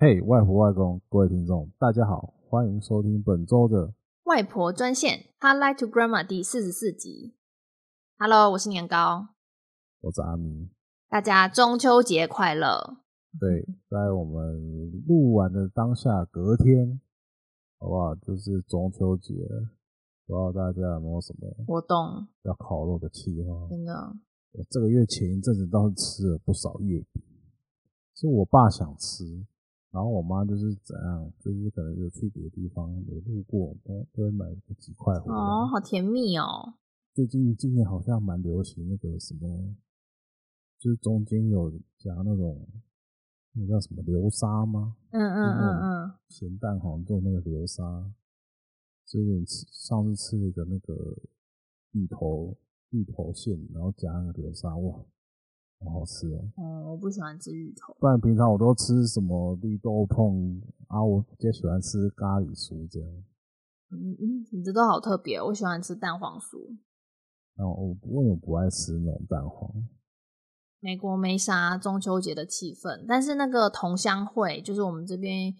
嘿，外婆外公，各位听众，大家好，欢迎收听本周的外婆专线 Hotline to Grandma 第四十四集。Hello，我是年糕，我是阿明，大家中秋节快乐。对，在我们录完的当下，隔天，好不好？就是中秋节，不知道大家有没有什么活动要烤肉的计划？真的，我这个月前一阵子倒是吃了不少月饼，是我爸想吃，然后我妈就是怎样，就是可能有去别的地方有路过，都都会买个几块回来。哦，好甜蜜哦！最近今年好像蛮流行那个什么，就是中间有夹那种。那叫什么流沙吗？嗯嗯嗯嗯，咸蛋黄做那个流沙，就是上次吃了一个那个芋头芋头馅，然后夹那个流沙，哇，好好吃哦。哦，我不喜欢吃芋头，不然平常我都吃什么绿豆碰啊，我比较喜欢吃咖喱酥这样。嗯嗯，你这都好特别，我喜欢吃蛋黄酥。然后我为什么不爱吃那种蛋黄？美国没啥中秋节的气氛，但是那个同乡会，就是我们这边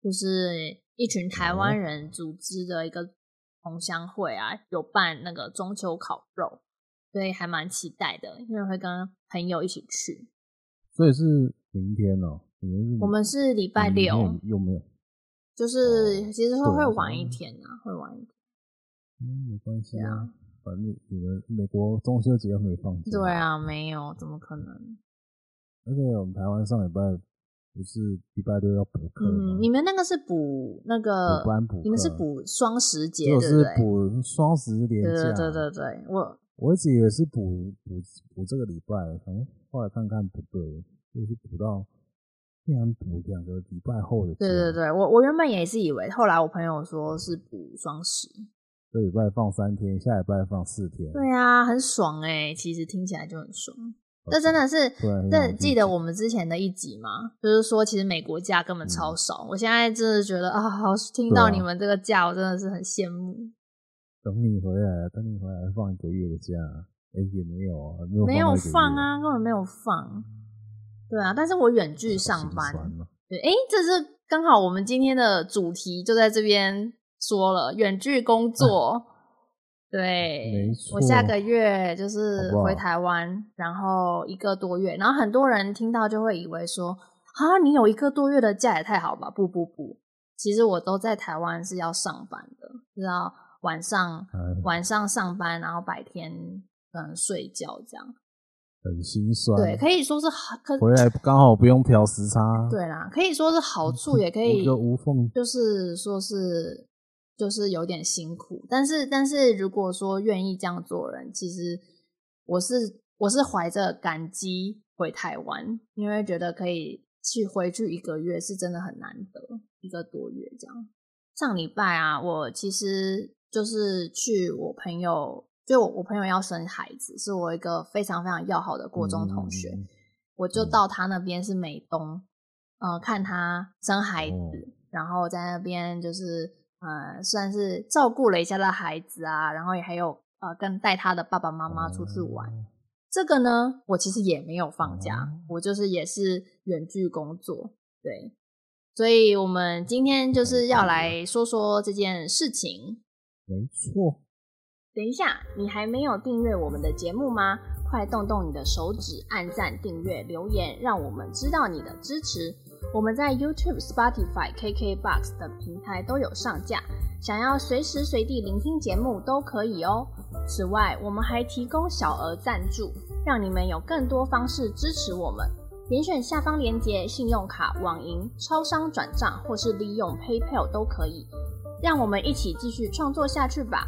就是一群台湾人组织的一个同乡会啊，有办那个中秋烤肉，所以还蛮期待的，因为会跟朋友一起去。所以是明天哦，明天是我们是礼拜六，有没有？就是其实会会晚一天啊，会晚一天。嗯，没关系啊。反正你们美国中秋节又没放假。对啊，没有，怎么可能？而且我们台湾上礼拜不是礼拜六要补课吗？嗯，你们那个是补那个补班补，你们是补双十节，对不对？是补双十连假。对对对对，我我一直以为是补补补这个礼拜，反正后来看看不对，就是补到竟然补两个礼拜后的。对对对，我我原本也是以为，后来我朋友说是补双十。这礼拜放三天，下礼拜放四天。对啊，很爽哎！其实听起来就很爽。这真的是，这记得我们之前的一集吗？就是说，其实美国假根本超少。我现在真的觉得啊，好听到你们这个假，我真的是很羡慕。等你回来，等你回来放一个月的假，哎，也没有啊，没有放啊，根本没有放。对啊，但是我远距上班。对，哎，这是刚好我们今天的主题就在这边。说了远距工作，啊、对，我下个月就是回台湾，然后一个多月，然后很多人听到就会以为说，啊，你有一个多月的假也太好吧？不不不，其实我都在台湾是要上班的，是要晚上、哎、晚上上班，然后白天嗯睡觉这样，很心酸。对，可以说是好，可回来刚好不用调时差。对啦，可以说是好处，也可 以就无缝，就是说是。就是有点辛苦，但是但是如果说愿意这样做人，其实我是我是怀着感激回台湾，因为觉得可以去回去一个月是真的很难得，一个多月这样。上礼拜啊，我其实就是去我朋友，就我我朋友要生孩子，是我一个非常非常要好的国中同学，嗯、我就到他那边是美东，呃，看他生孩子，哦、然后在那边就是。呃，算是照顾了一下他孩子啊，然后也还有呃，跟带他的爸爸妈妈出去玩。嗯、这个呢，我其实也没有放假，嗯、我就是也是远距工作。对，所以我们今天就是要来说说这件事情。没错。等一下，你还没有订阅我们的节目吗？快动动你的手指，按赞、订阅、留言，让我们知道你的支持。我们在 YouTube、Spotify、KKBox 等平台都有上架，想要随时随地聆听节目都可以哦。此外，我们还提供小额赞助，让你们有更多方式支持我们。点选下方链接，信用卡、网银、超商转账，或是利用 PayPal 都可以。让我们一起继续创作下去吧。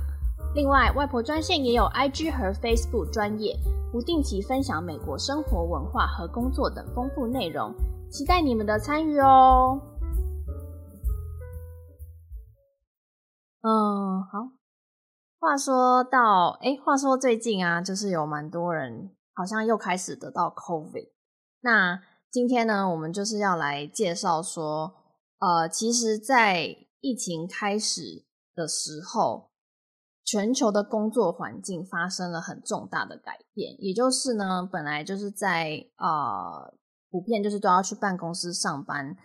另外，外婆专线也有 IG 和 Facebook 专业，不定期分享美国生活文化和工作等丰富内容。期待你们的参与哦。嗯，好。话说到，哎，话说最近啊，就是有蛮多人好像又开始得到 COVID。那今天呢，我们就是要来介绍说，呃，其实，在疫情开始的时候，全球的工作环境发生了很重大的改变。也就是呢，本来就是在呃。普遍就是都要去办公室上班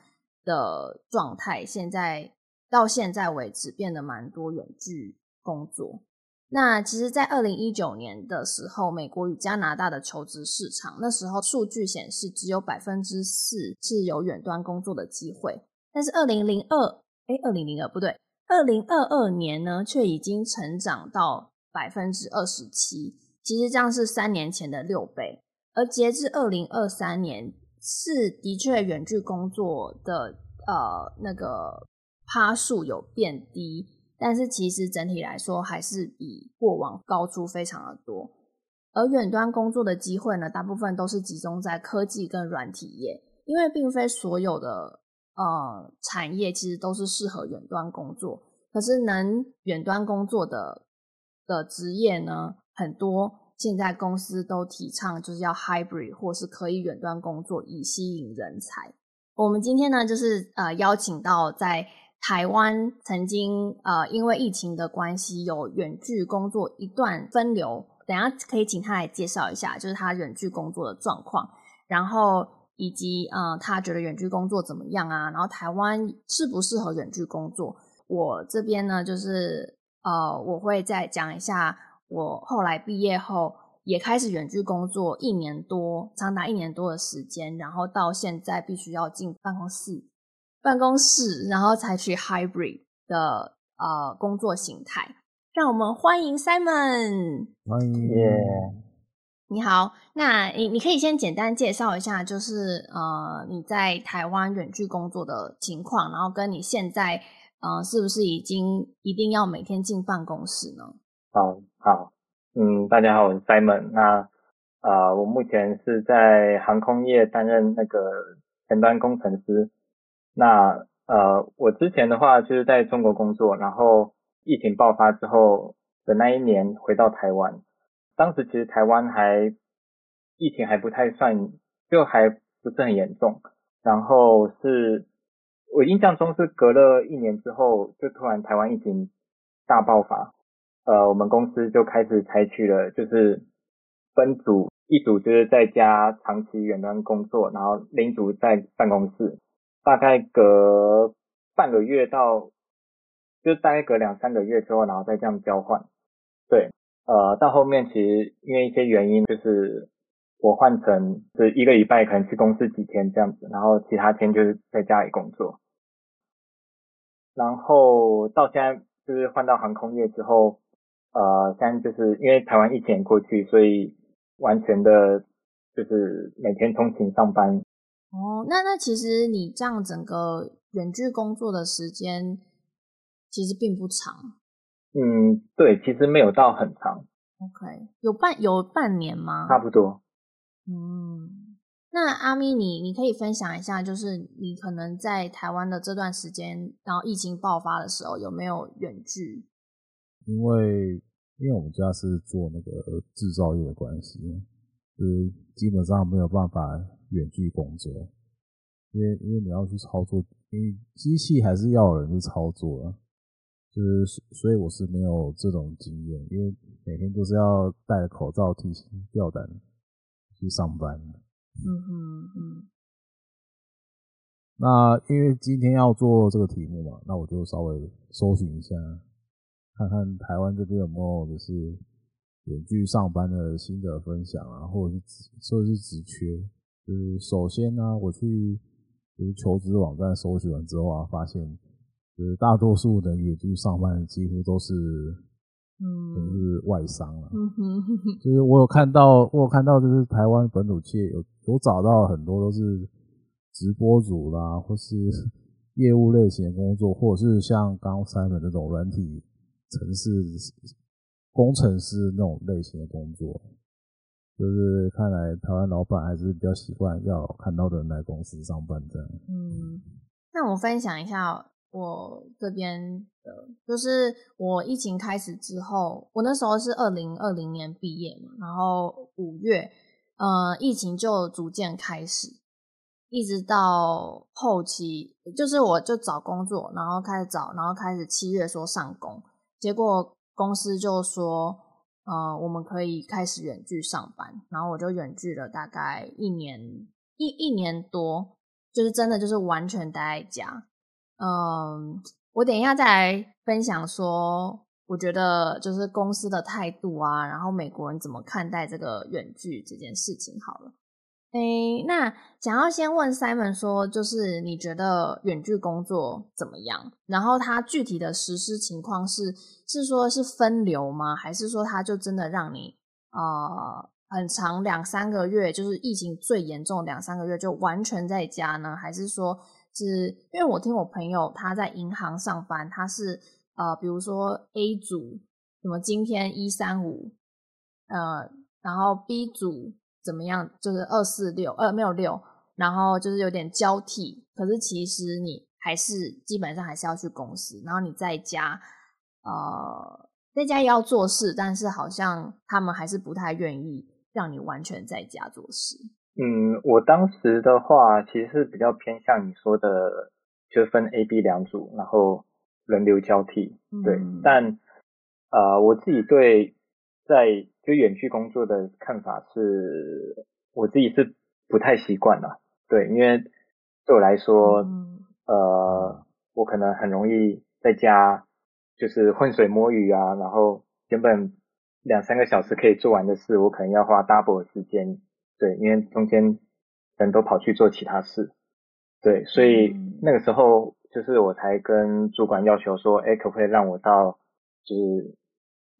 的状态，现在到现在为止变得蛮多远距工作。那其实，在二零一九年的时候，美国与加拿大的求职市场，那时候数据显示只有百分之四是有远端工作的机会。但是二零零二，哎，二零零二不对，二零二二年呢，却已经成长到百分之二十七。其实这样是三年前的六倍。而截至二零二三年，是的确远距工作的呃那个趴数有变低。但是其实整体来说，还是比过往高出非常的多。而远端工作的机会呢，大部分都是集中在科技跟软体业，因为并非所有的呃产业其实都是适合远端工作。可是能远端工作的的职业呢，很多现在公司都提倡就是要 hybrid 或是可以远端工作，以吸引人才。我们今天呢，就是呃邀请到在台湾曾经呃，因为疫情的关系，有远距工作一段分流。等下可以请他来介绍一下，就是他远距工作的状况，然后以及呃，他觉得远距工作怎么样啊？然后台湾适不适合远距工作？我这边呢，就是呃，我会再讲一下，我后来毕业后也开始远距工作一年多，长达一年多的时间，然后到现在必须要进办公室。办公室，然后采取 hybrid 的呃工作形态。让我们欢迎 Simon。欢迎.你好。那你你可以先简单介绍一下，就是呃你在台湾远距工作的情况，然后跟你现在呃是不是已经一定要每天进办公室呢？好，好，嗯，大家好，我是 Simon。那呃，我目前是在航空业担任那个前端工程师。那呃，我之前的话就是在中国工作，然后疫情爆发之后的那一年回到台湾，当时其实台湾还疫情还不太算，就还不是很严重，然后是我印象中是隔了一年之后，就突然台湾疫情大爆发，呃，我们公司就开始采取了就是分组，一组就是在家长期远端工作，然后另一组在办公室。大概隔半个月到，就大概隔两三个月之后，然后再这样交换。对，呃，到后面其实因为一些原因，就是我换成是一个礼拜可能去公司几天这样子，然后其他天就是在家里工作。然后到现在就是换到航空业之后，呃，现在就是因为台湾疫情过去，所以完全的就是每天通勤上班。哦，那那其实你这样整个远距工作的时间其实并不长。嗯，对，其实没有到很长。OK，有半有半年吗？差不多。嗯，那阿咪，你你可以分享一下，就是你可能在台湾的这段时间，然后疫情爆发的时候，有没有远距？因为因为我们家是做那个制造业的关系，就是基本上没有办法。远距工作，因为因为你要去操作，因为机器还是要有人去操作啊，就是所以我是没有这种经验，因为每天都是要戴着口罩、提心吊胆去上班。嗯嗯嗯。那因为今天要做这个题目嘛，那我就稍微搜寻一下，看看台湾这边有没有就是远距上班的心得分享啊，或者是职，或者是职缺。就是首先呢，我去就是求职网站搜寻完之后啊，发现就是大多数的远距上班几乎都是，嗯，都是外商了。嗯哼，就是我有看到，我有看到，就是台湾本土企业有有找到很多都是直播主啦，或是业务类型的工作，或者是像刚才的那种软体城市工程师那种类型的工作。就是看来台湾老板还是比较习惯要看到人来公司上班这样。嗯，那我分享一下我这边的，就是我疫情开始之后，我那时候是二零二零年毕业嘛，然后五月，呃，疫情就逐渐开始，一直到后期，就是我就找工作，然后开始找，然后开始七月说上工，结果公司就说。呃，我们可以开始远距上班，然后我就远距了大概一年一一年多，就是真的就是完全待在家。嗯，我等一下再来分享说，我觉得就是公司的态度啊，然后美国人怎么看待这个远距这件事情好了。诶，那想要先问 Simon 说，就是你觉得远距工作怎么样？然后他具体的实施情况是，是说是分流吗？还是说他就真的让你呃很长两三个月，就是疫情最严重两三个月就完全在家呢？还是说是因为我听我朋友他在银行上班，他是呃比如说 A 组什么今天一三五，呃，然后 B 组。怎么样？就是二四六，呃，没有六，然后就是有点交替。可是其实你还是基本上还是要去公司，然后你在家，呃，在家也要做事，但是好像他们还是不太愿意让你完全在家做事。嗯，我当时的话其实是比较偏向你说的，就分 A、B 两组，然后轮流交替。对，嗯、但呃，我自己对。在就远距工作的看法是，我自己是不太习惯啦，对，因为对我来说，嗯、呃，我可能很容易在家就是浑水摸鱼啊，然后原本两三个小时可以做完的事，我可能要花 double 的时间，对，因为中间人都跑去做其他事，对，所以那个时候就是我才跟主管要求说，哎，可不可以让我到就是。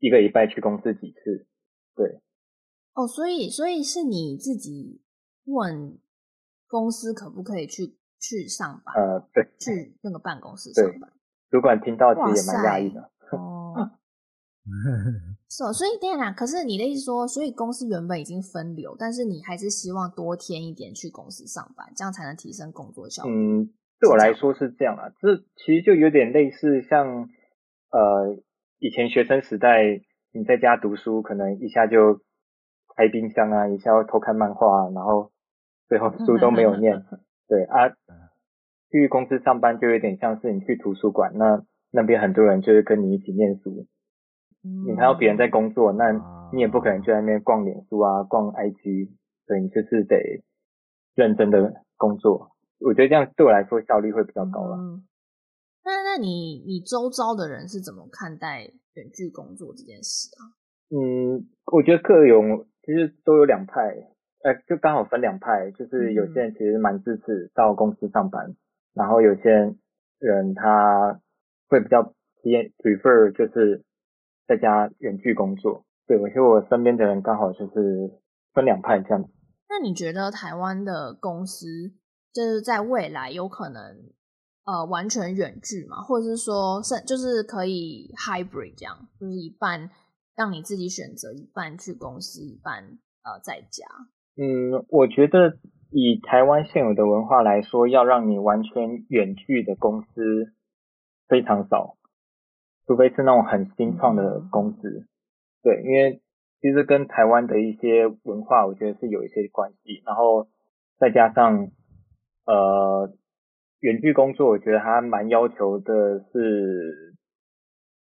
一个礼拜去公司几次？对。哦，所以所以是你自己问公司可不可以去去上班？呃，对，去那个办公室上班。主管听到其实也蛮讶异的。哦。是哦，所以对啊，可是你的意思说，所以公司原本已经分流，但是你还是希望多添一点去公司上班，这样才能提升工作效率。嗯，对我来说是这样啊，这其实就有点类似像呃。以前学生时代，你在家读书，可能一下就开冰箱啊，一下要偷看漫画啊，然后最后书都没有念。对啊，去公司上班就有点像是你去图书馆，那那边很多人就是跟你一起念书。你看到别人在工作，那你也不可能就在那边逛脸书啊，逛 IG，所以你就是得认真的工作。我觉得这样对我来说效率会比较高了。那那你你周遭的人是怎么看待远距工作这件事啊？嗯，我觉得各有，其实都有两派，呃，就刚好分两派，就是有些人其实蛮支持到公司上班，嗯、然后有些人他会比较 prefer 就是在家远距工作。对，我觉得我身边的人刚好就是分两派这样。那你觉得台湾的公司就是在未来有可能？呃，完全远距嘛，或者是说，是就是可以 hybrid 这样，就是一半让你自己选择，一半去公司，一半呃在家。嗯，我觉得以台湾现有的文化来说，要让你完全远距的公司非常少，除非是那种很新创的公司。嗯、对，因为其实跟台湾的一些文化，我觉得是有一些关系，然后再加上呃。远距工作，我觉得他蛮要求的是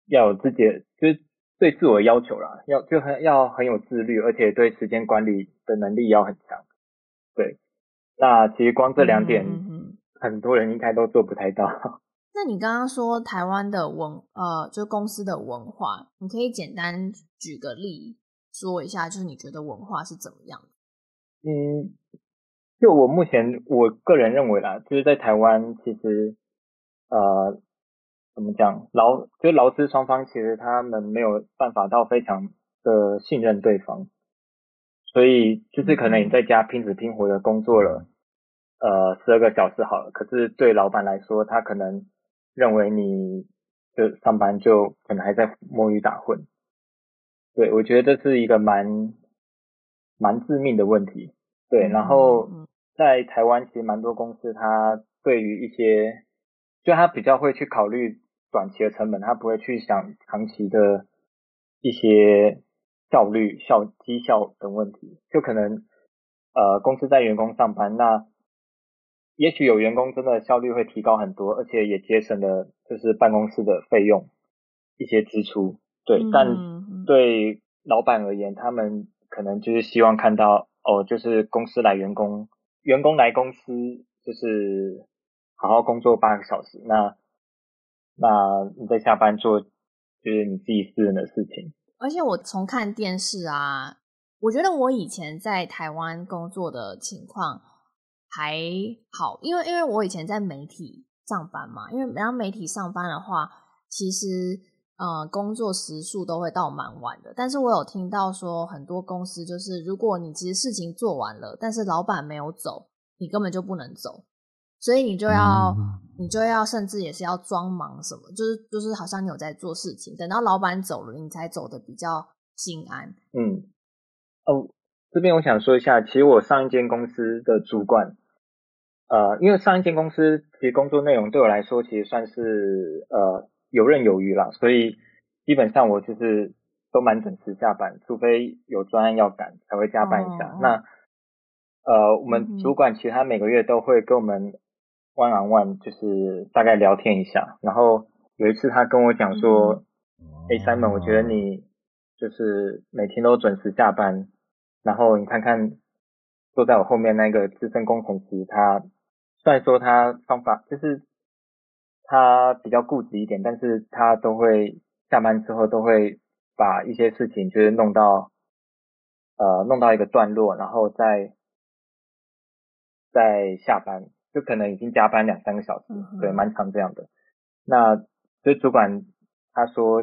要有自己的，就是对自我要求啦，要就很要很有自律，而且对时间管理的能力要很强。对，那其实光这两点，很多人应该都做不太到。那你刚刚说台湾的文，呃，就公司的文化，你可以简单举个例说一下，就是你觉得文化是怎么样的？嗯。就我目前我个人认为啦，就是在台湾，其实呃怎么讲，劳就是劳资双方其实他们没有办法到非常的信任对方，所以就是可能你在家拼死拼活的工作了，呃十二个小时好了，可是对老板来说，他可能认为你就上班就可能还在摸鱼打混，对，我觉得这是一个蛮蛮致命的问题，对，然后。在台湾，其实蛮多公司，它对于一些，就它比较会去考虑短期的成本，它不会去想长期的一些效率、效绩效等问题。就可能，呃，公司在员工上班，那也许有员工真的效率会提高很多，而且也节省了就是办公室的费用一些支出。对，嗯、但对老板而言，他们可能就是希望看到哦，就是公司来员工。员工来公司，就是好好工作八个小时，那那你在下班做就是你自己私人的事情。而且我从看电视啊，我觉得我以前在台湾工作的情况还好，因为因为我以前在媒体上班嘛，因为然后媒体上班的话，其实呃工作时数都会到蛮晚的。但是我有听到说，很多公司就是如果你其实事情做完了，但是老板没有走，你根本就不能走。所以你就要，嗯、你就要，甚至也是要装忙什么，就是就是好像你有在做事情，等到老板走了，你才走的比较心安。嗯，哦，这边我想说一下，其实我上一间公司的主管，呃，因为上一间公司其实工作内容对我来说其实算是呃游刃有余啦，所以基本上我就是都蛮准时下班，除非有专案要赶才会加班一下。哦、那呃，我们主管其实他每个月都会跟我们。one on one 就是大概聊天一下，然后有一次他跟我讲说：“哎、，Simon，我觉得你就是每天都准时下班，然后你看看坐在我后面那个资深工程师，他虽然说他方法就是他比较固执一点，但是他都会下班之后都会把一些事情就是弄到呃弄到一个段落，然后再再下班。”就可能已经加班两三个小时，嗯、对，蛮长这样的。那就主管他说，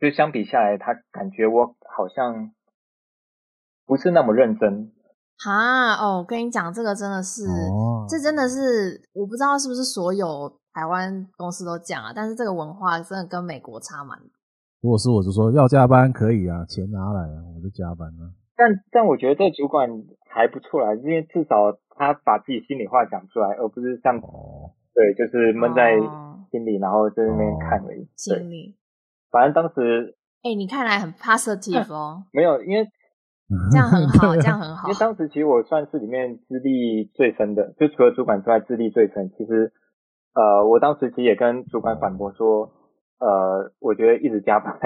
就相比下来，他感觉我好像不是那么认真。哈哦，我跟你讲，这个真的是，哦、这真的是，我不知道是不是所有台湾公司都讲啊，但是这个文化真的跟美国差蛮。如果是我就说要加班可以啊，钱拿来啊，我就加班啊。但但我觉得这主管还不错啦，因为至少。他把自己心里话讲出来，而不是像，哦、对，就是闷在心里，哦、然后在那边看而已。心里，反正当时，哎、欸，你看来很 positive 哦。没有，因为这样很好，这样很好。因为当时其实我算是里面资历最深的，就除了主管之外，资历最深。其实，呃，我当时其实也跟主管反驳说，呃，我觉得一直加班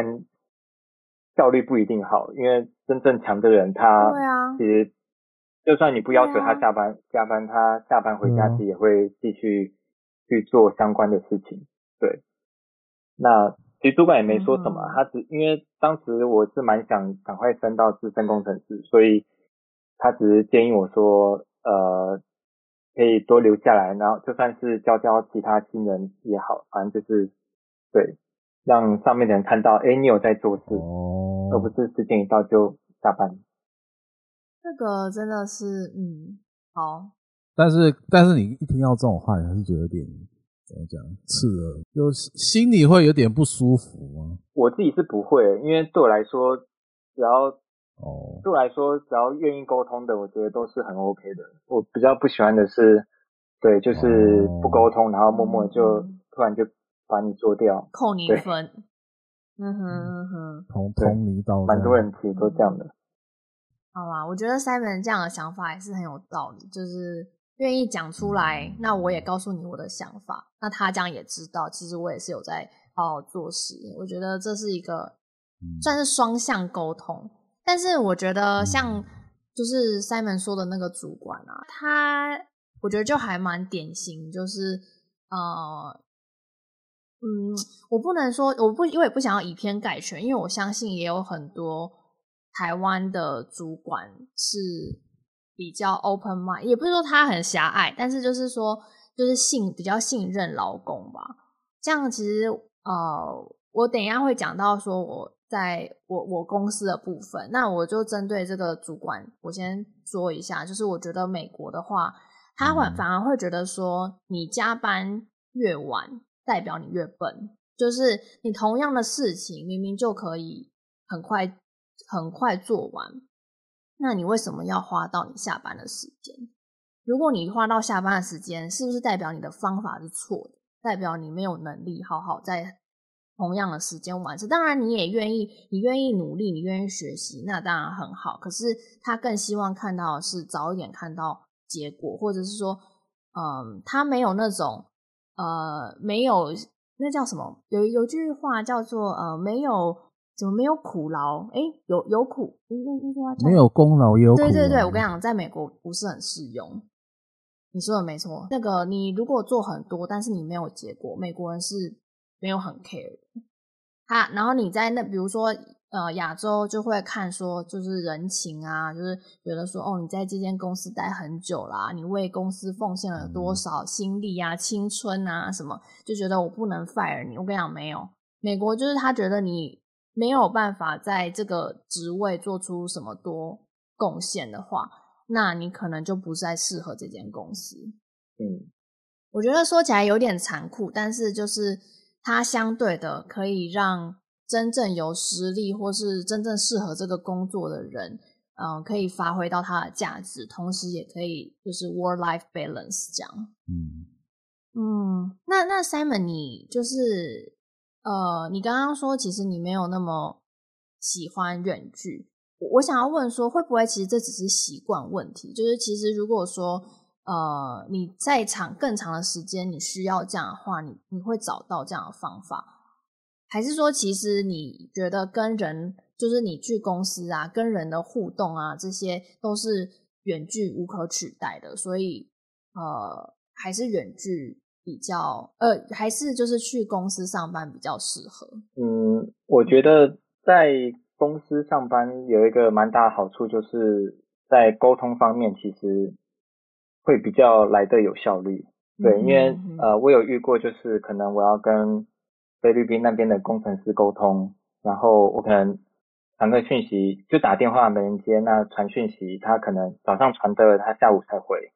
效率不一定好，因为真正强的人他，对啊，其实。就算你不要求他下班，啊、加班，他下班回家其实也会继续去做相关的事情。对，那其实主管也没说什么，嗯、他只因为当时我是蛮想赶快升到资深工程师，所以他只是建议我说，呃，可以多留下来，然后就算是教教其他新人也好，反正就是对，让上面的人看到，哎，你有在做事，哦、而不是时间一到就下班。这个真的是，嗯，好。但是，但是你一听到这种话，你还是觉得有点怎么讲刺耳，就心里会有点不舒服吗？我自己是不会，因为对我来说，只要哦，对我来说，只要愿意沟通的，我觉得都是很 OK 的。我比较不喜欢的是，对，就是不沟通，然后默默就突然就把你做掉，扣你一分。嗯哼嗯哼，同同理到蛮多人其实都这样的。好啦，我觉得 Simon 这样的想法也是很有道理，就是愿意讲出来。那我也告诉你我的想法，那他这样也知道，其实我也是有在好好做事。我觉得这是一个算是双向沟通。但是我觉得像就是 Simon 说的那个主管啊，他我觉得就还蛮典型，就是呃，嗯，我不能说我不，因为不想要以偏概全，因为我相信也有很多。台湾的主管是比较 open mind，也不是说他很狭隘，但是就是说，就是信比较信任劳工吧。这样其实呃，我等一下会讲到说我在我我公司的部分，那我就针对这个主管，我先说一下，就是我觉得美国的话，他会反而会觉得说，你加班越晚，代表你越笨，就是你同样的事情，明明就可以很快。很快做完，那你为什么要花到你下班的时间？如果你花到下班的时间，是不是代表你的方法是错的？代表你没有能力好好在同样的时间完成？当然，你也愿意，你愿意努力，你愿意学习，那当然很好。可是他更希望看到的是早一点看到结果，或者是说，嗯，他没有那种，呃，没有那叫什么？有有句话叫做，呃，没有。怎么没有苦劳？哎，有有苦，没有功劳也有苦。对对对，我跟你讲，在美国不是很适用。你说的没错。那个你如果做很多，但是你没有结果，美国人是没有很 care 的。他然后你在那，比如说呃亚洲就会看说就是人情啊，就是觉得说哦你在这间公司待很久啦，你为公司奉献了多少心力啊、青春啊什么，就觉得我不能 fire 你。我跟你讲没有，美国就是他觉得你。没有办法在这个职位做出什么多贡献的话，那你可能就不再适合这间公司。嗯，我觉得说起来有点残酷，但是就是它相对的可以让真正有实力或是真正适合这个工作的人，嗯，可以发挥到它的价值，同时也可以就是 work-life balance 这样。嗯嗯，那那 Simon 你就是。呃，你刚刚说其实你没有那么喜欢远距，我想要问说，会不会其实这只是习惯问题？就是其实如果说呃你在长更长的时间你需要这样的话，你你会找到这样的方法，还是说其实你觉得跟人就是你去公司啊，跟人的互动啊，这些都是远距无可取代的，所以呃还是远距。比较呃，还是就是去公司上班比较适合。嗯，我觉得在公司上班有一个蛮大的好处，就是在沟通方面其实会比较来得有效率。对，嗯、因为呃，我有遇过，就是可能我要跟菲律宾那边的工程师沟通，然后我可能传个讯息就打电话没人接，那传讯息他可能早上传的，他下午才回，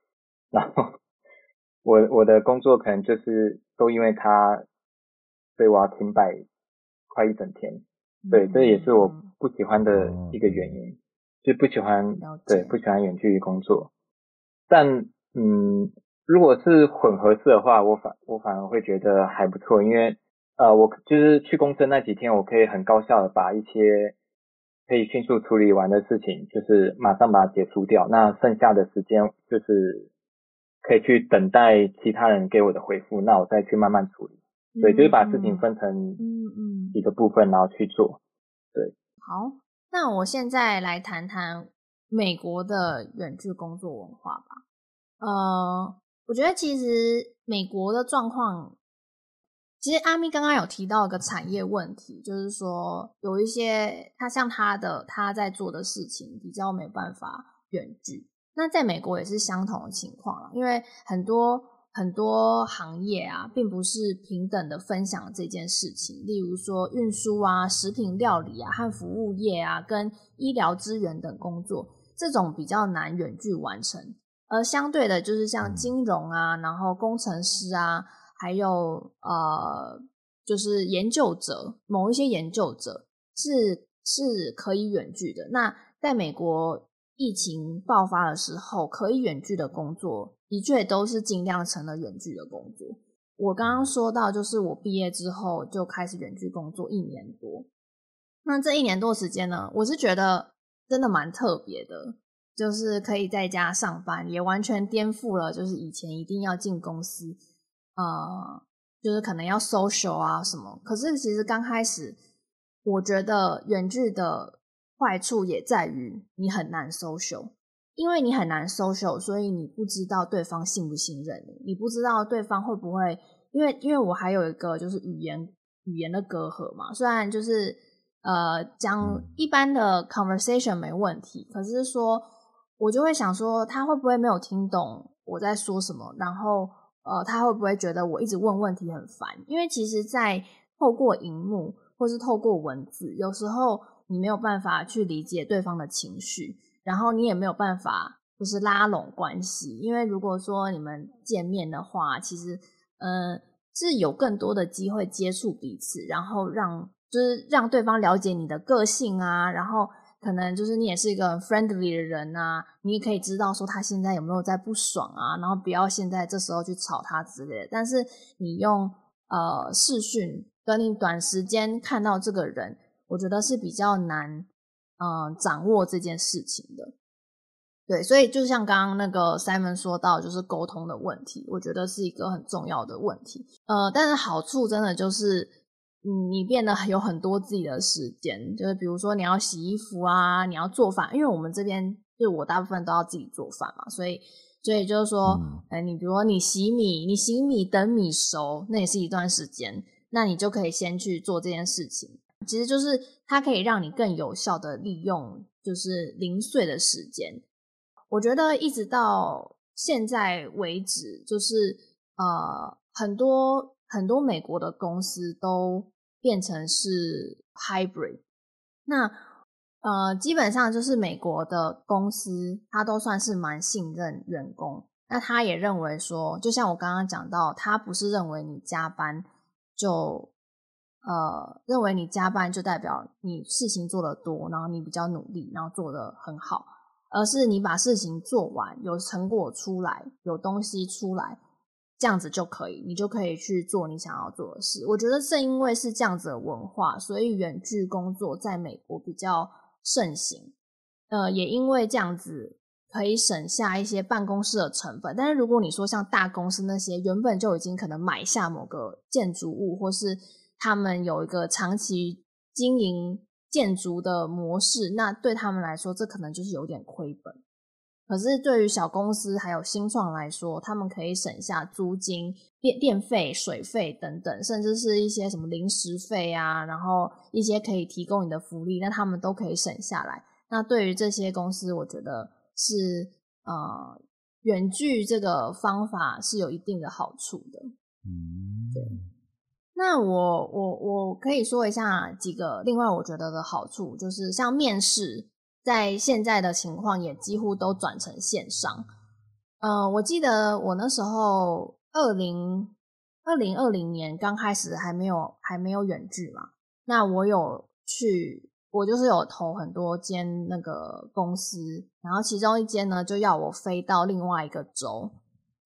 然后。我我的工作可能就是都因为他，所以我要停摆快一整天。对，这也是我不喜欢的一个原因，就不喜欢对不喜欢远距离工作。但嗯，如果是混合式的话，我反我反而会觉得还不错，因为呃，我就是去公司那几天，我可以很高效的把一些可以迅速处理完的事情，就是马上把它结束掉。那剩下的时间就是。可以去等待其他人给我的回复，那我再去慢慢处理。对，就是把事情分成嗯嗯几个部分，然后去做。对，好，那我现在来谈谈美国的远距工作文化吧。呃，我觉得其实美国的状况，其实阿咪刚刚有提到一个产业问题，就是说有一些他像他的他在做的事情比较没办法远距。那在美国也是相同的情况，因为很多很多行业啊，并不是平等的分享这件事情。例如说运输啊、食品料理啊和服务业啊，跟医疗资源等工作，这种比较难远距完成。而相对的，就是像金融啊，然后工程师啊，还有呃，就是研究者，某一些研究者是是可以远距的。那在美国。疫情爆发的时候，可以远距的工作的确都是尽量成了远距的工作。我刚刚说到，就是我毕业之后就开始远距工作一年多。那这一年多时间呢，我是觉得真的蛮特别的，就是可以在家上班，也完全颠覆了就是以前一定要进公司，呃，就是可能要 social 啊什么。可是其实刚开始，我觉得远距的。坏处也在于你很难 social，因为你很难 social，所以你不知道对方信不信任你，你不知道对方会不会，因为因为我还有一个就是语言语言的隔阂嘛，虽然就是呃讲一般的 conversation 没问题，可是说我就会想说他会不会没有听懂我在说什么，然后呃他会不会觉得我一直问问题很烦？因为其实，在透过荧幕或是透过文字，有时候。你没有办法去理解对方的情绪，然后你也没有办法就是拉拢关系，因为如果说你们见面的话，其实呃是有更多的机会接触彼此，然后让就是让对方了解你的个性啊，然后可能就是你也是一个很 friendly 的人啊，你也可以知道说他现在有没有在不爽啊，然后不要现在这时候去吵他之类的。但是你用呃视讯跟你短时间看到这个人。我觉得是比较难，嗯、呃，掌握这件事情的。对，所以就像刚刚那个 Simon 说到，就是沟通的问题，我觉得是一个很重要的问题。呃，但是好处真的就是，你变得有很多自己的时间，就是比如说你要洗衣服啊，你要做饭，因为我们这边就是我大部分都要自己做饭嘛，所以所以就是说，哎、嗯，你比如说你洗米，你洗米等米熟，那也是一段时间，那你就可以先去做这件事情。其实就是它可以让你更有效的利用，就是零碎的时间。我觉得一直到现在为止，就是呃，很多很多美国的公司都变成是 hybrid，那。呃，基本上就是美国的公司，他都算是蛮信任员工。那他也认为说，就像我刚刚讲到，他不是认为你加班就呃，认为你加班就代表你事情做得多，然后你比较努力，然后做得很好，而是你把事情做完，有成果出来，有东西出来，这样子就可以，你就可以去做你想要做的事。我觉得正因为是这样子的文化，所以远距工作在美国比较。盛行，呃，也因为这样子可以省下一些办公室的成本。但是如果你说像大公司那些原本就已经可能买下某个建筑物，或是他们有一个长期经营建筑的模式，那对他们来说，这可能就是有点亏本。可是对于小公司还有新创来说，他们可以省下租金、电电费、水费等等，甚至是一些什么零食费啊，然后一些可以提供你的福利，那他们都可以省下来。那对于这些公司，我觉得是呃，远距这个方法是有一定的好处的。嗯，对。那我我我可以说一下几个另外我觉得的好处，就是像面试。在现在的情况也几乎都转成线上。呃，我记得我那时候二零二零二零年刚开始还没有还没有远距嘛，那我有去，我就是有投很多间那个公司，然后其中一间呢就要我飞到另外一个州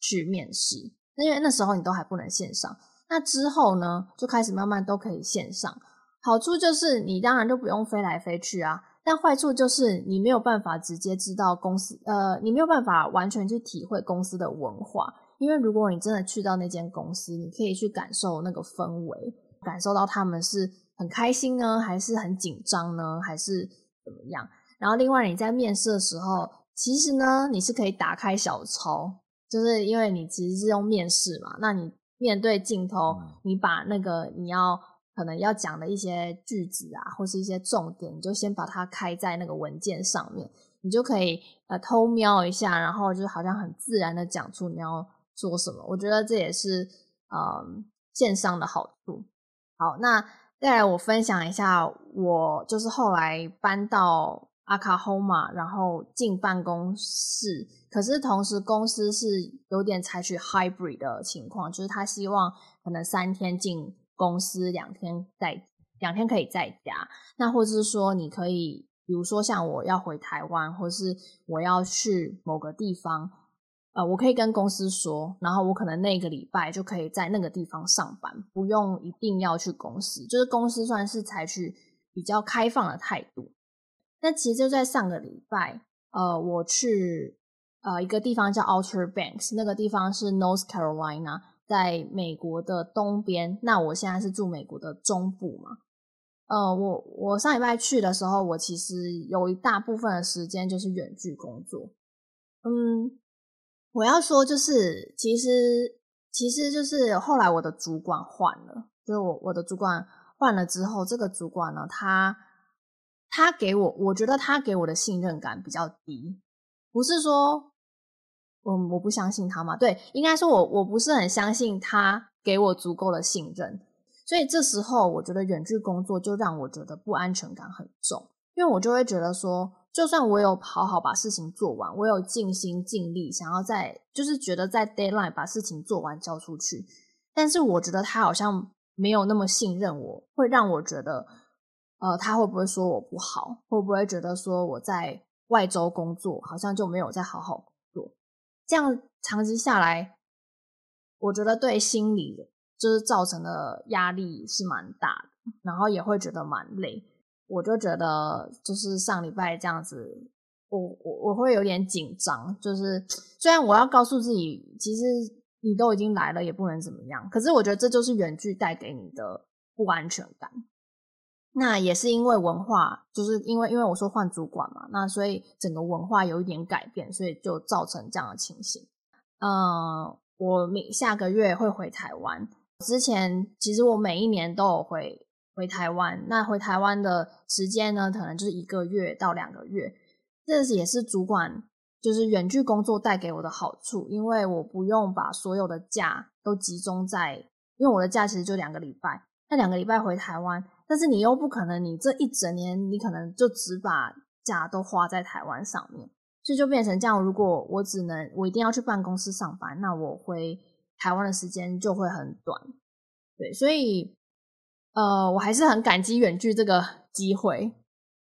去面试，因为那时候你都还不能线上。那之后呢就开始慢慢都可以线上，好处就是你当然就不用飞来飞去啊。但坏处就是你没有办法直接知道公司，呃，你没有办法完全去体会公司的文化，因为如果你真的去到那间公司，你可以去感受那个氛围，感受到他们是很开心呢，还是很紧张呢，还是怎么样？然后另外你在面试的时候，其实呢，你是可以打开小抄，就是因为你其实是用面试嘛，那你面对镜头，你把那个你要。可能要讲的一些句子啊，或是一些重点，你就先把它开在那个文件上面，你就可以呃偷瞄一下，然后就好像很自然的讲出你要说什么。我觉得这也是嗯线上的好处。好，那再来我分享一下，我就是后来搬到阿卡 h 马然后进办公室，可是同时公司是有点采取 hybrid 的情况，就是他希望可能三天进。公司两天在两天可以在家，那或者是说你可以，比如说像我要回台湾，或是我要去某个地方，呃，我可以跟公司说，然后我可能那个礼拜就可以在那个地方上班，不用一定要去公司，就是公司算是采取比较开放的态度。那其实就在上个礼拜，呃，我去呃一个地方叫 Outer Banks，那个地方是 North Carolina。在美国的东边，那我现在是住美国的中部嘛。呃，我我上礼拜去的时候，我其实有一大部分的时间就是远距工作。嗯，我要说就是，其实其实就是后来我的主管换了，就是我我的主管换了之后，这个主管呢，他他给我，我觉得他给我的信任感比较低，不是说。嗯，我不相信他嘛。对，应该说我我不是很相信他给我足够的信任，所以这时候我觉得远距工作就让我觉得不安全感很重，因为我就会觉得说，就算我有好好把事情做完，我有尽心尽力想要在，就是觉得在 deadline 把事情做完交出去，但是我觉得他好像没有那么信任我，会让我觉得，呃，他会不会说我不好？会不会觉得说我在外州工作好像就没有在好好？这样长期下来，我觉得对心理就是造成的压力是蛮大的，然后也会觉得蛮累。我就觉得，就是上礼拜这样子，我我我会有点紧张。就是虽然我要告诉自己，其实你都已经来了，也不能怎么样，可是我觉得这就是远距带给你的不安全感。那也是因为文化，就是因为因为我说换主管嘛，那所以整个文化有一点改变，所以就造成这样的情形。嗯，我每下个月会回台湾。之前其实我每一年都有回回台湾，那回台湾的时间呢，可能就是一个月到两个月。这也是主管就是远距工作带给我的好处，因为我不用把所有的假都集中在，因为我的假其实就两个礼拜，那两个礼拜回台湾。但是你又不可能，你这一整年你可能就只把假都花在台湾上面，所以就变成这样。如果我只能我一定要去办公室上班，那我回台湾的时间就会很短。对，所以呃，我还是很感激远距这个机会。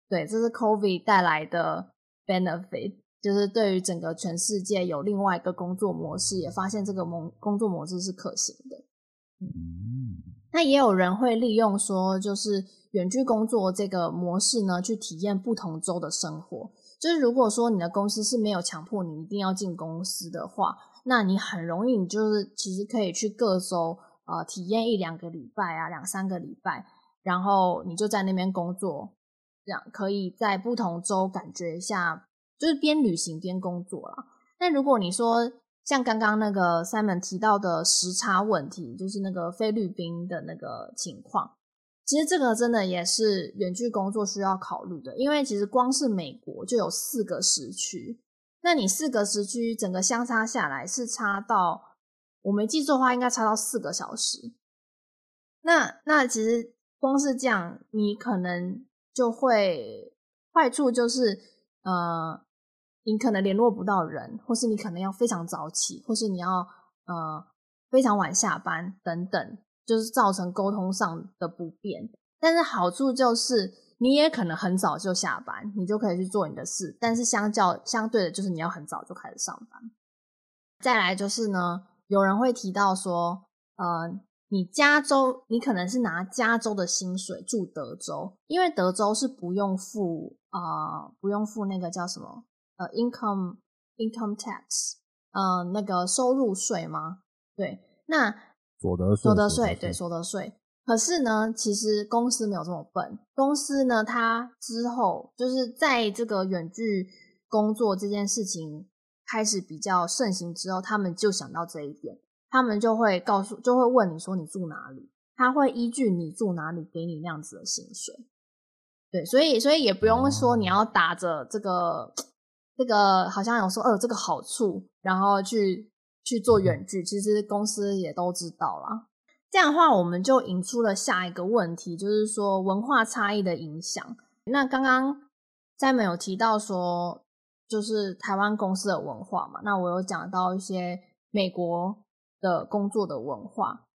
对，这是 COVID 带来的 benefit，就是对于整个全世界有另外一个工作模式，也发现这个模工作模式是可行的。嗯。那也有人会利用说，就是远距工作这个模式呢，去体验不同州的生活。就是如果说你的公司是没有强迫你一定要进公司的话，那你很容易，你就是其实可以去各州呃体验一两个礼拜啊，两三个礼拜，然后你就在那边工作，这样可以在不同州感觉一下，就是边旅行边工作啦。但如果你说，像刚刚那个 Simon 提到的时差问题，就是那个菲律宾的那个情况，其实这个真的也是远距工作需要考虑的，因为其实光是美国就有四个时区，那你四个时区整个相差下来是差到，我没记错的话，应该差到四个小时。那那其实光是这样，你可能就会坏处就是呃。你可能联络不到人，或是你可能要非常早起，或是你要呃非常晚下班等等，就是造成沟通上的不便。但是好处就是你也可能很早就下班，你就可以去做你的事。但是相较相对的，就是你要很早就开始上班。再来就是呢，有人会提到说，呃，你加州你可能是拿加州的薪水住德州，因为德州是不用付啊、不用付那个叫什么？呃，income income tax，呃，那个收入税吗？对，那所得税，所得税，对，所得税。可是呢，其实公司没有这么笨。公司呢，它之后就是在这个远距工作这件事情开始比较盛行之后，他们就想到这一点，他们就会告诉，就会问你说你住哪里，他会依据你住哪里给你那样子的薪水。对，所以所以也不用说你要打着这个。哦这个好像有说，哦，这个好处，然后去去做远距，其实公司也都知道啦。这样的话，我们就引出了下一个问题，就是说文化差异的影响。那刚刚 Simon 有提到说，就是台湾公司的文化嘛，那我有讲到一些美国的工作的文化。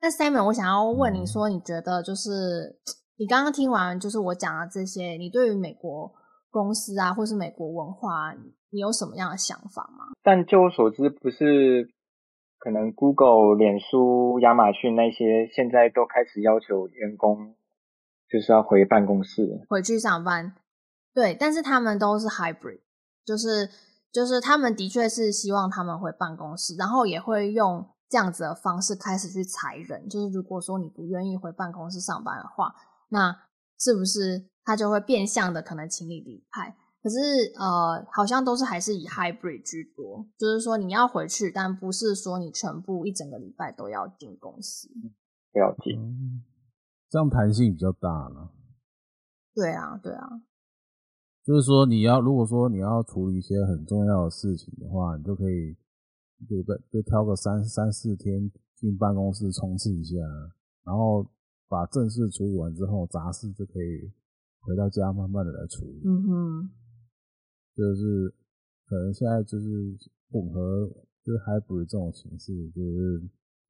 那 Simon，我想要问你说，你觉得就是你刚刚听完就是我讲的这些，你对于美国公司啊，或是美国文化，你有什么样的想法吗？但就我所知，不是可能 Google、脸书、亚马逊那些现在都开始要求员工就是要回办公室，回去上班。对，但是他们都是 hybrid，就是就是他们的确是希望他们回办公室，然后也会用这样子的方式开始去裁人。就是如果说你不愿意回办公室上班的话，那是不是？他就会变相的可能请你离开，可是呃，好像都是还是以 hybrid 居多，就是说你要回去，但不是说你全部一整个礼拜都要进公司。了解，这样弹性比较大了。对啊，对啊，就是说你要如果说你要处理一些很重要的事情的话，你就可以对不对？就挑个三三四天进办公室冲刺一下，然后把正事处理完之后，杂事就可以。回到家，慢慢的来处理。嗯哼，就是可能现在就是混合，就是 hybrid 这种形式，就是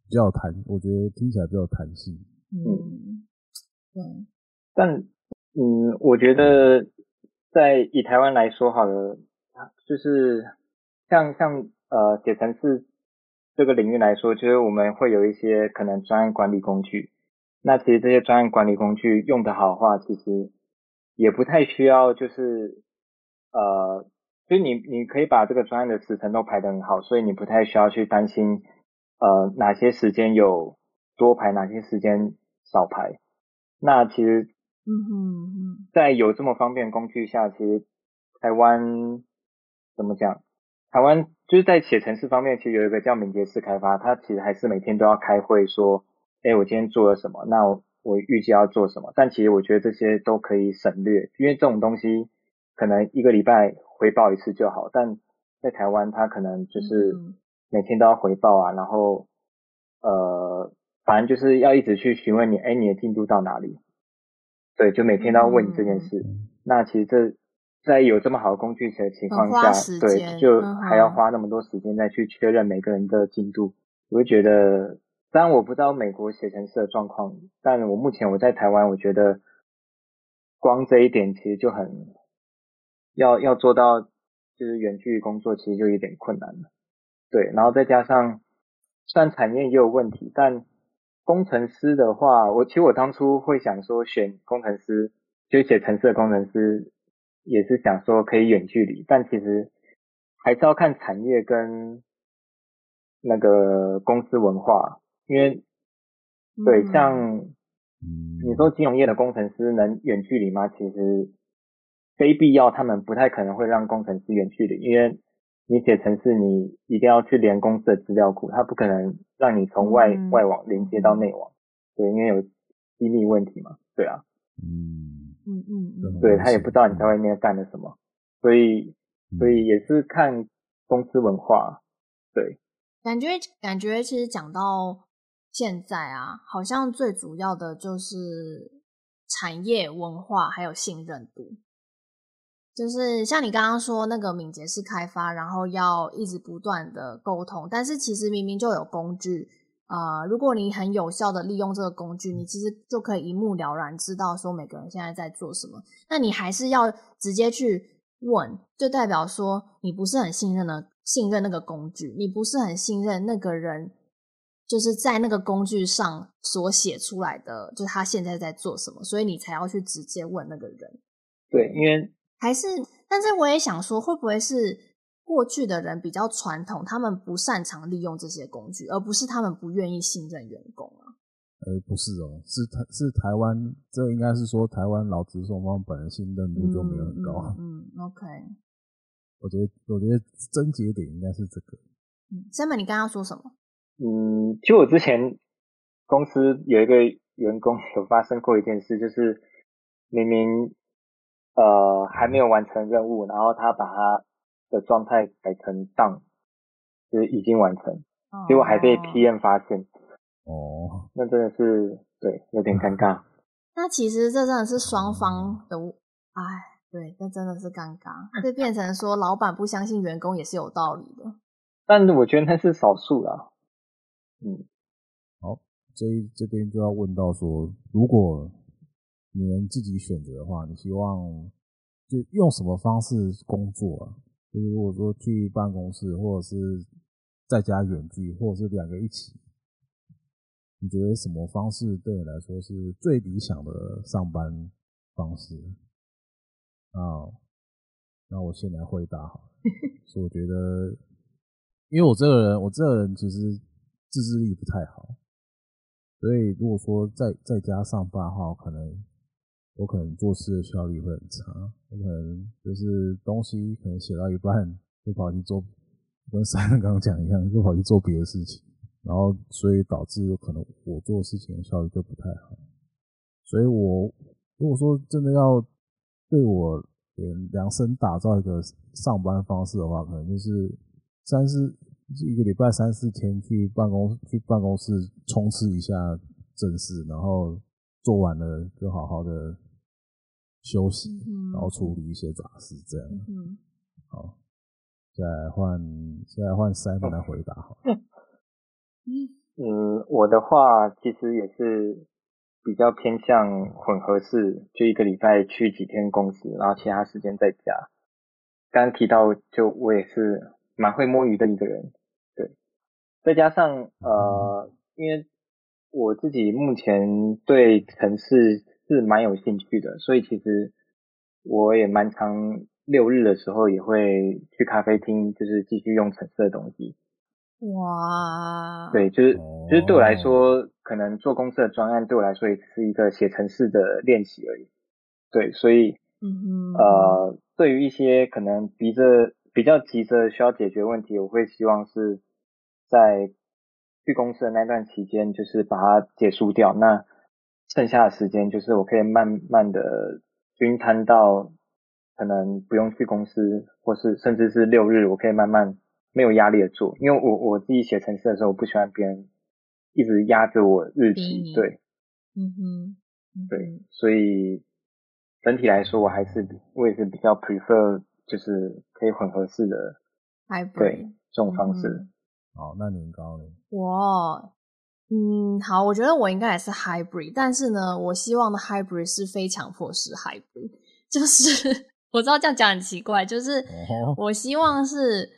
比较弹，我觉得听起来比较弹性。嗯，对。但嗯，我觉得在以台湾来说，好了，就是像像呃写程式这个领域来说，就是我们会有一些可能专案管理工具。那其实这些专案管理工具用得好的话，其实。也不太需要，就是呃，所以你你可以把这个专案的时程都排得很好，所以你不太需要去担心呃哪些时间有多排，哪些时间少排。那其实嗯哼嗯，在有这么方便工具下，其实台湾怎么讲？台湾就是在写程式方面，其实有一个叫敏捷式开发，它其实还是每天都要开会说，哎，我今天做了什么？那我我预计要做什么？但其实我觉得这些都可以省略，因为这种东西可能一个礼拜回报一次就好。但在台湾，它可能就是每天都要回报啊，然后呃，反正就是要一直去询问你，哎，你的进度到哪里？对，就每天都要问你这件事。那其实这。在有这么好的工具的情况下，对，就还要花那么多时间再去确认每个人的进度，我会觉得，当然我不知道美国写程式的状况，但我目前我在台湾，我觉得光这一点其实就很要要做到，就是远距离工作其实就有点困难了，对，然后再加上，虽然产业也有问题，但工程师的话，我其实我当初会想说选工程师，就写程式的工程师。也是想说可以远距离，但其实还是要看产业跟那个公司文化，因为对像你说金融业的工程师能远距离吗？其实非必要，他们不太可能会让工程师远距离，因为你写程式你一定要去连公司的资料库，他不可能让你从外外网连接到内网，对，因为有机密问题嘛，对啊，嗯。嗯嗯嗯，对，他也不知道你在外面干了什么，所以所以也是看公司文化，对。感觉感觉其实讲到现在啊，好像最主要的就是产业文化还有信任度，就是像你刚刚说那个敏捷式开发，然后要一直不断的沟通，但是其实明明就有工具。呃，如果你很有效的利用这个工具，你其实就可以一目了然知道说每个人现在在做什么。那你还是要直接去问，就代表说你不是很信任的信任那个工具，你不是很信任那个人，就是在那个工具上所写出来的，就是他现在在做什么，所以你才要去直接问那个人。对，因为还是，但是我也想说，会不会是？过去的人比较传统，他们不擅长利用这些工具，而不是他们不愿意信任员工啊。呃，不是哦，是台是台湾，这应该是说台湾劳资双方本人信任度就没有很高。嗯，嗯，OK。我觉得，我觉得症结点应该是这个。嗯，Simon，你刚刚要说什么？嗯，其实我之前公司有一个员工有发生过一件事，就是明明呃还没有完成任务，然后他把他。的状态改成 done，就是已经完成，结果还被 PM 发现。哦，那真的是对，有点尴尬。那其实这真的是双方的，哎，对，那真的是尴尬，这变成说老板不相信员工也是有道理的。但我觉得那是少数啦。嗯，好，这这边就要问到说，如果你能自己选择的话，你希望就用什么方式工作啊？就是如果说去办公室，或者是在家远距，或者是两个一起，你觉得什么方式对你来说是最理想的上班方式？啊，那我先来回答好了。所以我觉得，因为我这个人，我这个人其实自制力不太好，所以如果说在在家上班的话，可能。我可能做事的效率会很差，我可能就是东西可能写到一半就跑去做，跟三刚刚讲一样，就跑去做别的事情，然后所以导致可能我做事情的效率就不太好。所以我如果说真的要对我量身打造一个上班方式的话，可能就是三是一个礼拜三四天去办公去办公室冲刺一下正事，然后做完了就好好的。休息，然后处理一些杂事，这样。嗯，好，再来换，再来换 Simon 来回答。好。嗯，我的话其实也是比较偏向混合式，就一个礼拜去几天公司，然后其他时间在家。刚刚提到，就我也是蛮会摸鱼的一个人，对。再加上呃，因为我自己目前对程式。是蛮有兴趣的，所以其实我也蛮常六日的时候也会去咖啡厅，就是继续用程式的东西。哇，对，就是就是对我来说，可能做公司的专案对我来说也是一个写程式的练习而已。对，所以嗯哼，呃，对于一些可能逼着比较急着需要解决问题，我会希望是在去公司的那段期间，就是把它结束掉。那剩下的时间，就是我可以慢慢的均摊到可能不用去公司，或是甚至是六日，我可以慢慢没有压力的做。因为我我自己写程式的时候，我不喜欢别人一直压着我日期。对，嗯哼，嗯哼，对，所以整体来说，我还是我也是比较 prefer 就是可以混合式的，Hybrid，对这种方式。嗯好，那年糕呢？我，嗯，好，我觉得我应该也是 hybrid，但是呢，我希望的 hybrid 是非强迫式 hybrid，就是 我知道这样讲很奇怪，就是我希望是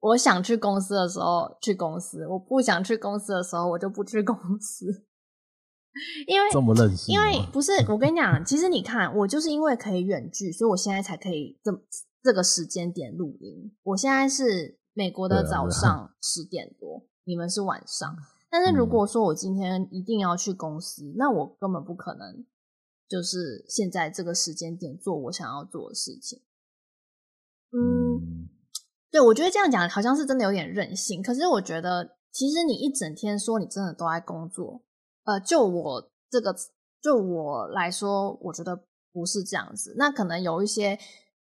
我想去公司的时候去公司，我不想去公司的时候我就不去公司，因为这么任性，因为不是我跟你讲，其实你看，我就是因为可以远距，所以我现在才可以这这个时间点录音，我现在是。美国的早上十点多，你们是晚上。但是如果说我今天一定要去公司，嗯，那我根本不可能，就是现在这个时间点做我想要做的事情。嗯，对，我觉得这样讲好像是真的有点任性。可是我觉得，其实你一整天说你真的都在工作，呃，就我这个，就我来说，我觉得不是这样子。那可能有一些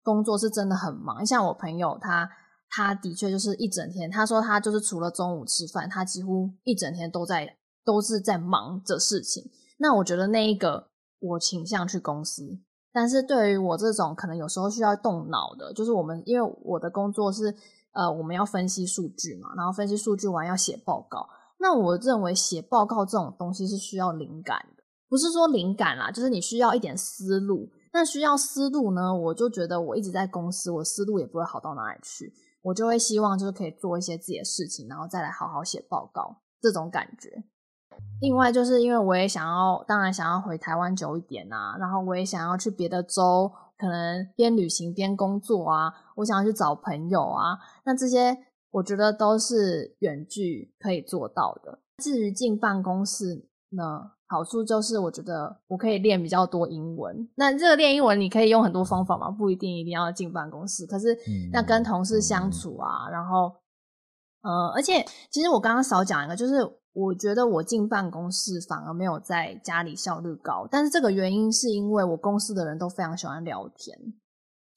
工作是真的很忙，像我朋友他。他的确就是一整天，他说他就是除了中午吃饭，他几乎一整天都在都是在忙着事情。那我觉得那一个我倾向去公司，但是对于我这种可能有时候需要动脑的，就是我们因为我的工作是呃我们要分析数据嘛，然后分析数据完要写报告。那我认为写报告这种东西是需要灵感的，不是说灵感啦，就是你需要一点思路。那需要思路呢，我就觉得我一直在公司，我思路也不会好到哪里去。我就会希望就是可以做一些自己的事情，然后再来好好写报告这种感觉。另外就是因为我也想要，当然想要回台湾久一点啊，然后我也想要去别的州，可能边旅行边工作啊，我想要去找朋友啊，那这些我觉得都是远距可以做到的。至于进办公室呢？好处就是，我觉得我可以练比较多英文。那这个练英文，你可以用很多方法嘛，不一定一定要进办公室。可是，那跟同事相处啊，然后，呃，而且其实我刚刚少讲一个，就是我觉得我进办公室反而没有在家里效率高。但是这个原因是因为我公司的人都非常喜欢聊天。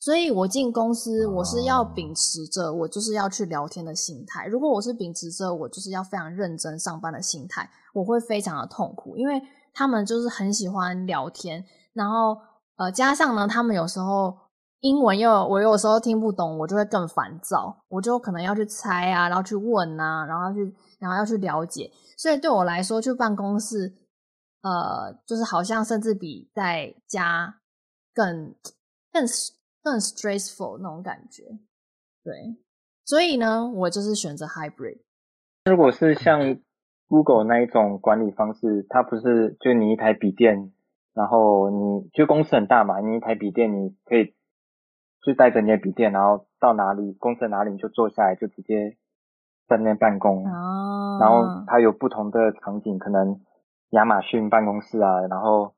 所以我进公司，我是要秉持着我就是要去聊天的心态。如果我是秉持着我就是要非常认真上班的心态，我会非常的痛苦，因为他们就是很喜欢聊天，然后呃加上呢，他们有时候英文又我有时候听不懂，我就会更烦躁，我就可能要去猜啊，然后去问啊，然后要去然后要去了解。所以对我来说，去办公室，呃，就是好像甚至比在家更更。更 stressful 那种感觉，对，所以呢，我就是选择 hybrid。如果是像 Google 那一种管理方式，它不是就你一台笔电，然后你就公司很大嘛，你一台笔电你可以就带着你的笔电，然后到哪里公司哪里你就坐下来就直接在那边办公。哦。然后它有不同的场景，可能亚马逊办公室啊，然后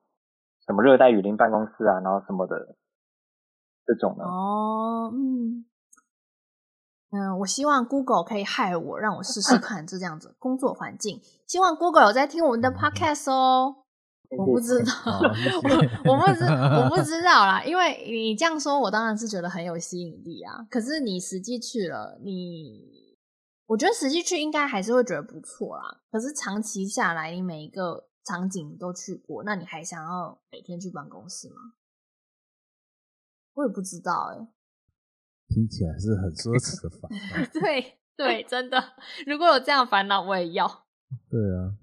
什么热带雨林办公室啊，然后什么的。这种的哦，嗯嗯，我希望 Google 可以害我，让我试试看这样子工作环境。希望 Google 有在听我们的 Podcast 哦。我不知道，我 我不知我不知道啦，因为你这样说，我当然是觉得很有吸引力啊。可是你实际去了，你我觉得实际去应该还是会觉得不错啦。可是长期下来，你每一个场景都去过，那你还想要每天去办公室吗？我也不知道哎、欸，听起来是很奢侈的烦恼。对对，真的，如果有这样烦恼，我也要。对啊。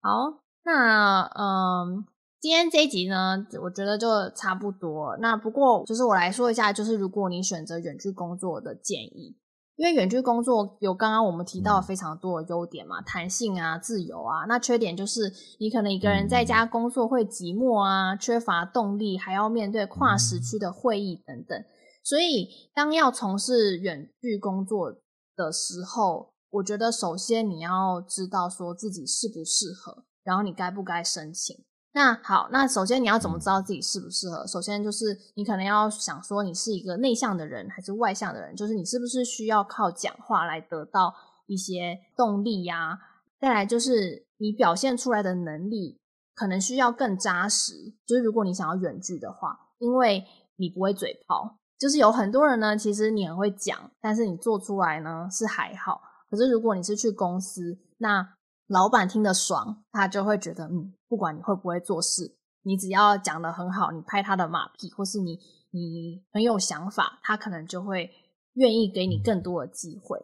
好，那嗯，今天这一集呢，我觉得就差不多。那不过，就是我来说一下，就是如果你选择远距工作的建议。因为远距工作有刚刚我们提到非常多的优点嘛，弹性啊、自由啊。那缺点就是你可能一个人在家工作会寂寞啊，缺乏动力，还要面对跨时区的会议等等。所以，当要从事远距工作的时候，我觉得首先你要知道说自己适不适合，然后你该不该申请。那好，那首先你要怎么知道自己适不适合？首先就是你可能要想说，你是一个内向的人还是外向的人？就是你是不是需要靠讲话来得到一些动力呀、啊？再来就是你表现出来的能力可能需要更扎实。就是如果你想要远距的话，因为你不会嘴炮，就是有很多人呢，其实你很会讲，但是你做出来呢是还好。可是如果你是去公司，那老板听得爽，他就会觉得，嗯，不管你会不会做事，你只要讲得很好，你拍他的马屁，或是你你很有想法，他可能就会愿意给你更多的机会。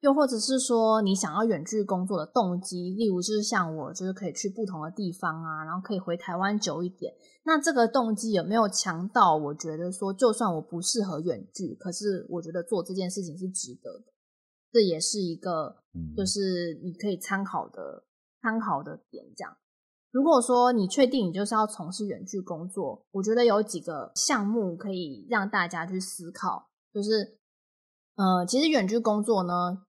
又或者是说，你想要远距工作的动机，例如就是像我，就是可以去不同的地方啊，然后可以回台湾久一点。那这个动机有没有强到？我觉得说，就算我不适合远距，可是我觉得做这件事情是值得的。这也是一个，就是你可以参考的参考的点。这样，如果说你确定你就是要从事远距工作，我觉得有几个项目可以让大家去思考。就是，呃，其实远距工作呢，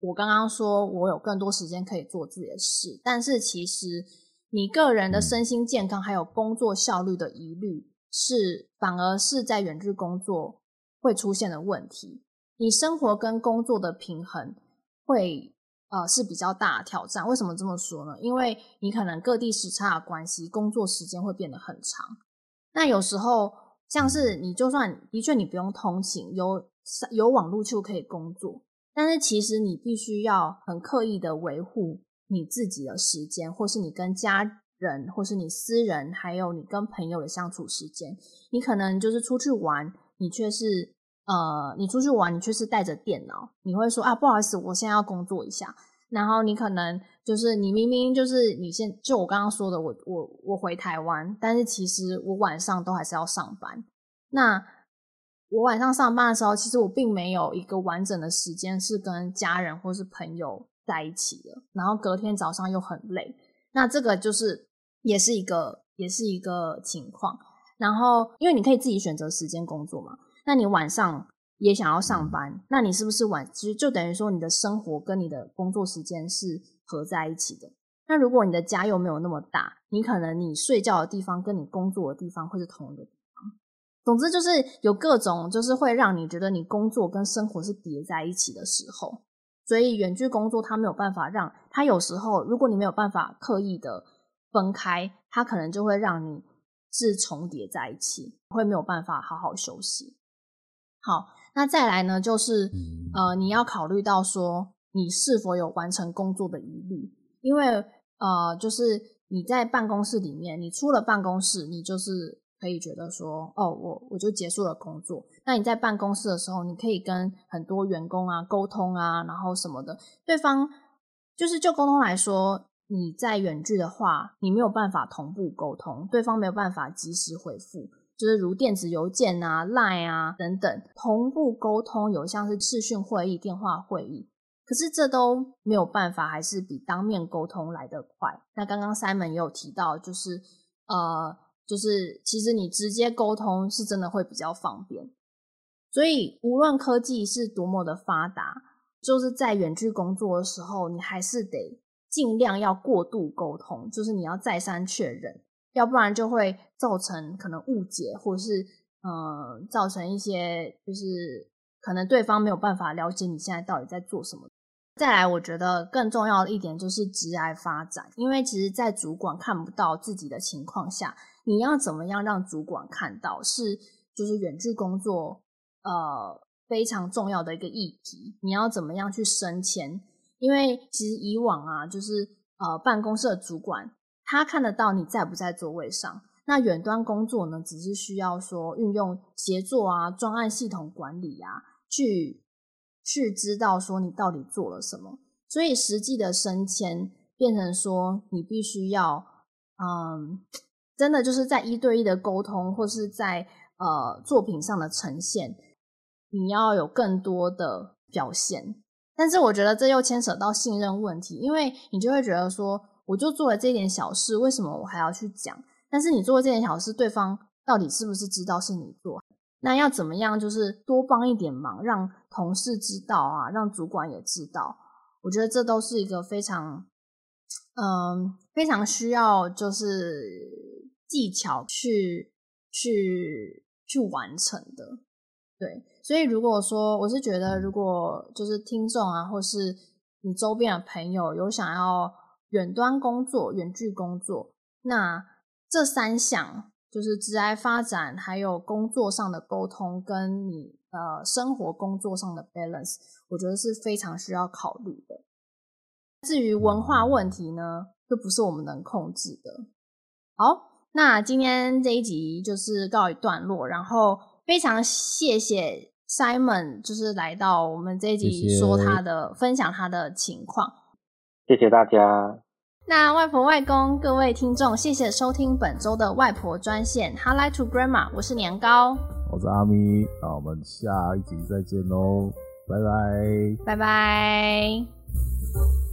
我刚刚说我有更多时间可以做自己的事，但是其实你个人的身心健康还有工作效率的疑虑，是反而是在远距工作会出现的问题。你生活跟工作的平衡会呃是比较大的挑战。为什么这么说呢？因为你可能各地时差的关系，工作时间会变得很长。那有时候像是你就算的确你不用通勤，有有网络就可以工作，但是其实你必须要很刻意的维护你自己的时间，或是你跟家人，或是你私人，还有你跟朋友的相处时间。你可能就是出去玩，你却是。呃，你出去玩，你却是带着电脑，你会说啊，不好意思，我现在要工作一下。然后你可能就是你明明就是你现就我刚刚说的，我我我回台湾，但是其实我晚上都还是要上班。那我晚上上班的时候，其实我并没有一个完整的时间是跟家人或是朋友在一起的。然后隔天早上又很累，那这个就是也是一个也是一个情况。然后因为你可以自己选择时间工作嘛。那你晚上也想要上班，那你是不是晚其实就等于说你的生活跟你的工作时间是合在一起的？那如果你的家又没有那么大，你可能你睡觉的地方跟你工作的地方会是同一个地方。总之就是有各种就是会让你觉得你工作跟生活是叠在一起的时候，所以远距工作它没有办法让它有时候如果你没有办法刻意的分开，它可能就会让你是重叠在一起，会没有办法好好休息。好，那再来呢，就是呃，你要考虑到说你是否有完成工作的疑虑，因为呃，就是你在办公室里面，你出了办公室，你就是可以觉得说，哦，我我就结束了工作。那你在办公室的时候，你可以跟很多员工啊沟通啊，然后什么的，对方就是就沟通来说，你在远距的话，你没有办法同步沟通，对方没有办法及时回复。就是如电子邮件啊、Line 啊等等同步沟通，有像是视讯会议、电话会议，可是这都没有办法，还是比当面沟通来得快。那刚刚 Simon 也有提到，就是呃，就是其实你直接沟通是真的会比较方便。所以无论科技是多么的发达，就是在远距工作的时候，你还是得尽量要过度沟通，就是你要再三确认。要不然就会造成可能误解，或者是呃造成一些就是可能对方没有办法了解你现在到底在做什么。再来，我觉得更重要的一点就是职涯发展，因为其实，在主管看不到自己的情况下，你要怎么样让主管看到，是就是远距工作呃非常重要的一个议题。你要怎么样去升迁？因为其实以往啊，就是呃办公室的主管。他看得到你在不在座位上，那远端工作呢，只是需要说运用协作啊、专案系统管理啊，去去知道说你到底做了什么。所以实际的升迁变成说你必须要，嗯，真的就是在一对一的沟通，或是在呃作品上的呈现，你要有更多的表现。但是我觉得这又牵扯到信任问题，因为你就会觉得说。我就做了这点小事，为什么我还要去讲？但是你做了这点小事，对方到底是不是知道是你做？那要怎么样？就是多帮一点忙，让同事知道啊，让主管也知道。我觉得这都是一个非常，嗯，非常需要就是技巧去去去完成的。对，所以如果说我是觉得，如果就是听众啊，或是你周边的朋友有想要远端工作、远距工作，那这三项就是职涯发展，还有工作上的沟通，跟你呃生活工作上的 balance，我觉得是非常需要考虑的。至于文化问题呢，就不是我们能控制的。好，那今天这一集就是告一段落，然后非常谢谢 Simon，就是来到我们这一集说他的分享他的情况。谢谢大家。那外婆外公各位听众，谢谢收听本周的外婆专线 Hi to Grandma，我是年糕，我是阿咪，那我们下一集再见喽，拜拜，拜拜。